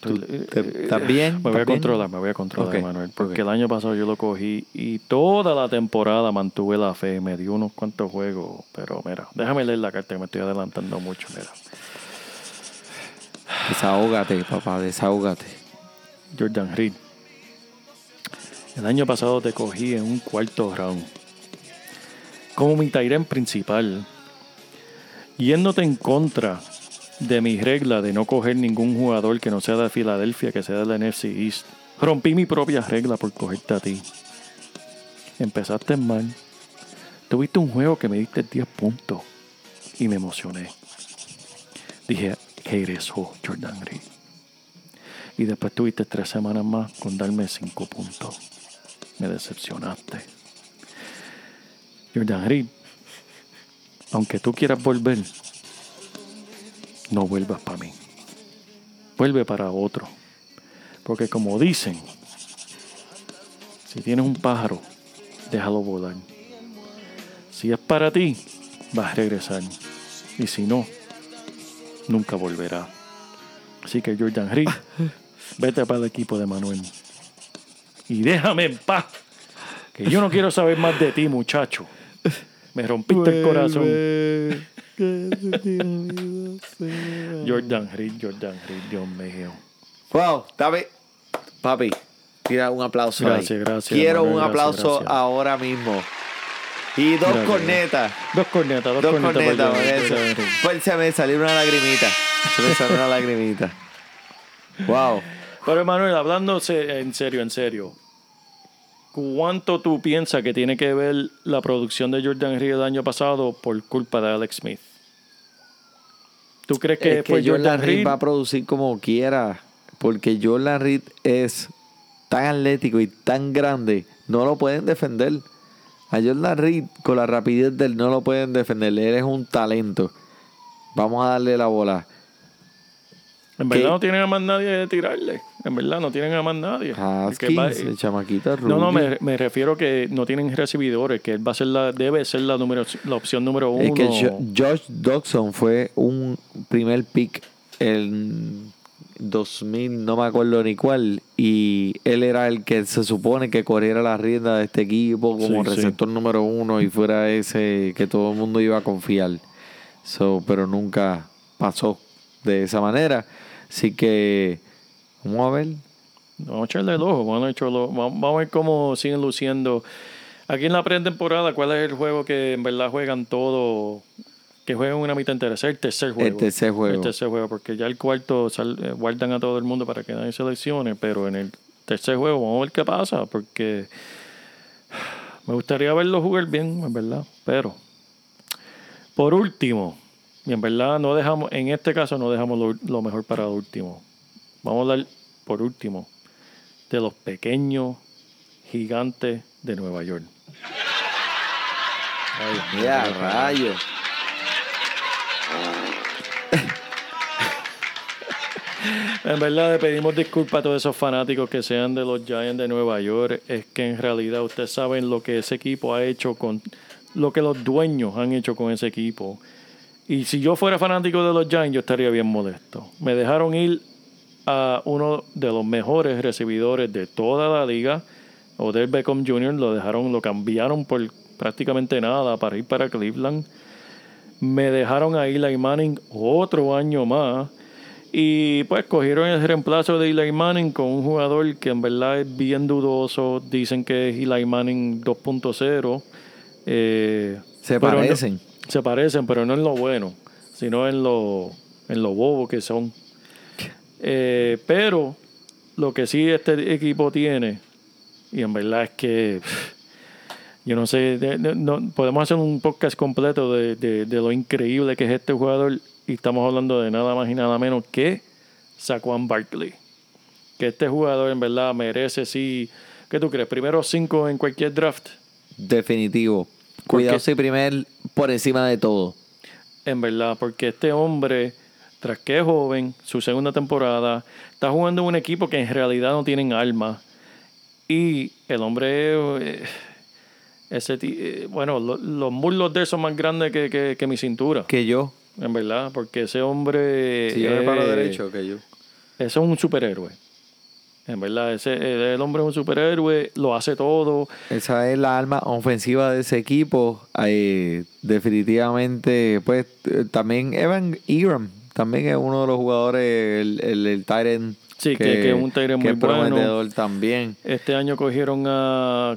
tú- te- ¿Estás bien? Me voy a controlar, me voy a controlar, Manuel. Porque el año pasado yo lo cogí y toda la temporada mantuve la fe. Me dio unos cuantos juegos. Pero mira, déjame leer la carta que me estoy adelantando mucho. Mira, Desahógate, papá, desahógate. Jordan Reed. El año pasado te cogí en un cuarto round. Como mi Tyrant principal. Yéndote en contra de mi regla de no coger ningún jugador que no sea de Filadelfia, que sea de la NFC East. Rompí mi propia regla por cogerte a ti. Empezaste mal. Tuviste un juego que me diste 10 puntos y me emocioné. Dije, regresó Jordan Reed. Y después tuviste tres semanas más con darme cinco puntos. Me decepcionaste. Jordan Reed, aunque tú quieras volver, no vuelvas para mí. Vuelve para otro. Porque como dicen, si tienes un pájaro, déjalo volar. Si es para ti, vas a regresar. Y si no, nunca volverá. Así que Jordan Reed, (laughs) vete para el equipo de Manuel. Y déjame en paz. Que yo no quiero saber más de ti, muchacho. (laughs) Me rompiste el corazón. (laughs) Jordan Reed, Jordan Reed, Dios mío. Wow, dame, papi, tira un aplauso Gracias, ahí. gracias, Quiero Manuel, un gracias, aplauso gracias. ahora mismo. Y dos Gracias. cornetas. Dos cornetas, dos, Dos cornetas. cornetas. Pues se me salió una lagrimita. Se me salió una lagrimita. Wow. Pero Manuel, hablando se- en serio, en serio. ¿Cuánto tú piensas que tiene que ver la producción de Jordan Reed el año pasado por culpa de Alex Smith? ¿Tú crees que, es que fue Jordan Reed va a producir como quiera. Porque Jordan Reed es tan atlético y tan grande. No lo pueden defender. A Jordan Reed, con la rapidez del no lo pueden defender. Él es un talento. Vamos a darle la bola. En verdad ¿Qué? no tienen a más nadie de tirarle. En verdad no tienen a más nadie. Que va- Haskins, el chamaquito no, no, me, me refiero que no tienen recibidores, que él va a ser la, debe ser la número, la opción número uno. Es que Jo- Josh Dodson fue un primer pick en 2000, no me acuerdo ni cuál, y él era el que se supone que corriera la rienda de este equipo como Sí, sí. receptor número uno y fuera ese que todo el mundo iba a confiar. So, pero nunca pasó de esa manera. Así que vamos a ver. Vamos a echarle el ojo, vamos a, echarle- vamos a ver cómo siguen luciendo. Aquí en la pretemporada, ¿cuál es el juego que en verdad juegan todo? Que juegan una mitad entera. Es el tercer juego. El tercer juego. El tercer juego, porque ya el cuarto sal- eh, guardan a todo el mundo para que nadie se lesione, pero en el tercer juego vamos a ver qué pasa, porque me gustaría verlo jugar bien, en verdad. Pero, por último, y en verdad no dejamos, en este caso no dejamos lo, lo mejor para último. Vamos a hablar, por último, de los pequeños gigantes de Nueva York. Ay, Ya, qué rayos. En verdad le pedimos disculpas a todos esos fanáticos que sean de los Giants de Nueva York. Es que en realidad ustedes saben lo que ese equipo ha hecho con lo que los dueños han hecho con ese equipo. Y si yo fuera fanático de los Giants, yo estaría bien molesto. Me dejaron ir a uno de los mejores recibidores de toda la liga, Odell Beckham Jr. Lo dejaron, lo cambiaron por prácticamente nada para ir para Cleveland. Me dejaron a Eli Manning otro año más. Y pues cogieron el reemplazo de Eli Manning con un jugador que en verdad es bien dudoso. Dicen que es Eli Manning 2.0. Eh, Se no- parecen. se parecen, pero no en lo bueno, sino en lo, en lo bobo que son. Eh, pero lo que sí este equipo tiene, y en verdad es que yo no sé, de- de- no- podemos hacer un podcast completo de, de- de lo increíble que es este jugador y estamos hablando de nada más y nada menos que Saquon Barkley. Que este jugador en verdad merece, sí, ¿qué tú crees? Primero cinco en cualquier draft. Definitivo. Cuidado si primer por encima de todo. En verdad, porque este hombre, tras que es joven, su segunda temporada, está jugando en un equipo que en realidad no tienen alma. Y el hombre, eh, ese eh, bueno, lo- los muslos de él son más grandes que, que- que mi cintura. Que yo. En verdad, porque ese hombre. Si yo me paro derecho, que yo. Ese es un superhéroe. En verdad, ese, eh, el hombre es un superhéroe, lo hace todo. Esa es la alma ofensiva de ese equipo. Eh, definitivamente, pues también Evan Ingram también es uno de los jugadores, el, el, el end Sí, que- que es un que muy prometedor bueno. también. Este año cogieron a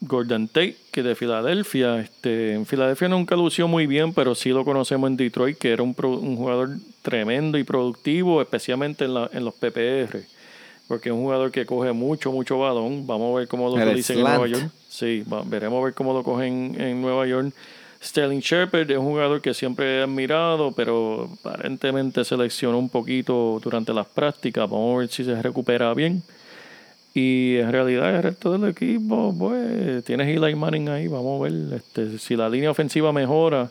Gordon Tate, que de Filadelfia. Este, en Filadelfia nunca lució muy bien, pero sí lo conocemos en Detroit, que era un, pro- un jugador tremendo y productivo, especialmente en, la- en los PPR. Porque es un jugador que coge mucho, mucho balón. Vamos a ver cómo lo utilizan en Nueva. York. Sí, va- veremos a ver cómo lo cogen en Nueva York. Sterling Shepard es un jugador que siempre he admirado, pero aparentemente se lesionó un poquito durante las prácticas. Vamos a ver si se recupera bien. Y en realidad el resto del equipo, pues, tienes Eli Manning ahí, vamos a ver. Este, si la línea ofensiva mejora,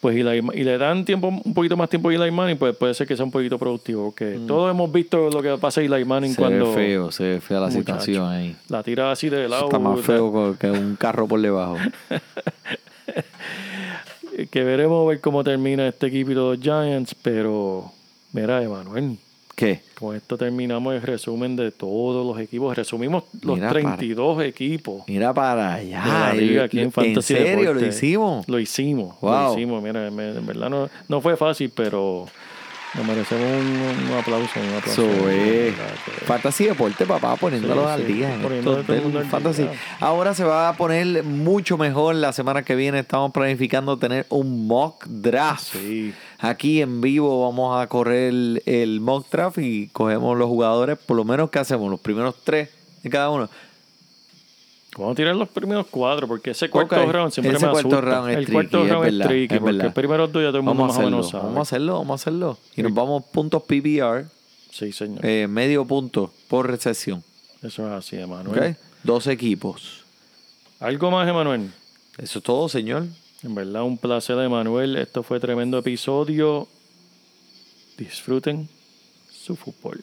pues Ma- y le dan tiempo, un poquito más tiempo a Eli Manning, pues puede ser que sea un poquito productivo. Porque todos hemos visto lo que pasa a Eli Manning Se cuando ve feo, se ve fea la situación ahí. la tira así de lado. Está más feo que un carro por debajo. (laughs) (laughs) que veremos ver cómo termina este equipo de los Giants, pero mira, Emanuel, ¿Qué? con esto terminamos el resumen de todos los equipos. Resumimos los Mira, 32 equipos Mira para de allá. la liga aquí en ¿En Fantasy serio Deporte. lo hicimos? Lo hicimos, Wow. lo hicimos. Mira, en verdad no, no fue fácil, pero nos merecemos un, un aplauso, un aplauso. Eso es. Fantasy Deporte, papá, poniéndolos Sí, al sí, día. todo el fantasy. día. Ahora se va a poner mucho mejor la semana que viene. Estamos planificando tener un mock draft. Sí. Aquí en vivo vamos a correr el, el mock draft y cogemos los jugadores, por lo menos que hacemos, los primeros tres de cada uno. Vamos a tirar los primeros cuatro, porque ese cuarto Ok, round siempre ese me cuarto asusta. round es el tricky, cuarto round es, verdad, tricky, es porque verdad. el primero dos ya todo el mundo Vamos más o hacerlo, menos sabe. vamos a hacerlo, vamos a hacerlo. Y nos vamos puntos PPR, Sí, señor. eh, medio punto por recesión. Eso es así, Emanuel. Dos equipos. ¿Algo más, Emanuel? Eso es todo, señor. En verdad, un placer, Emanuel. Esto fue tremendo episodio. Disfruten su fútbol.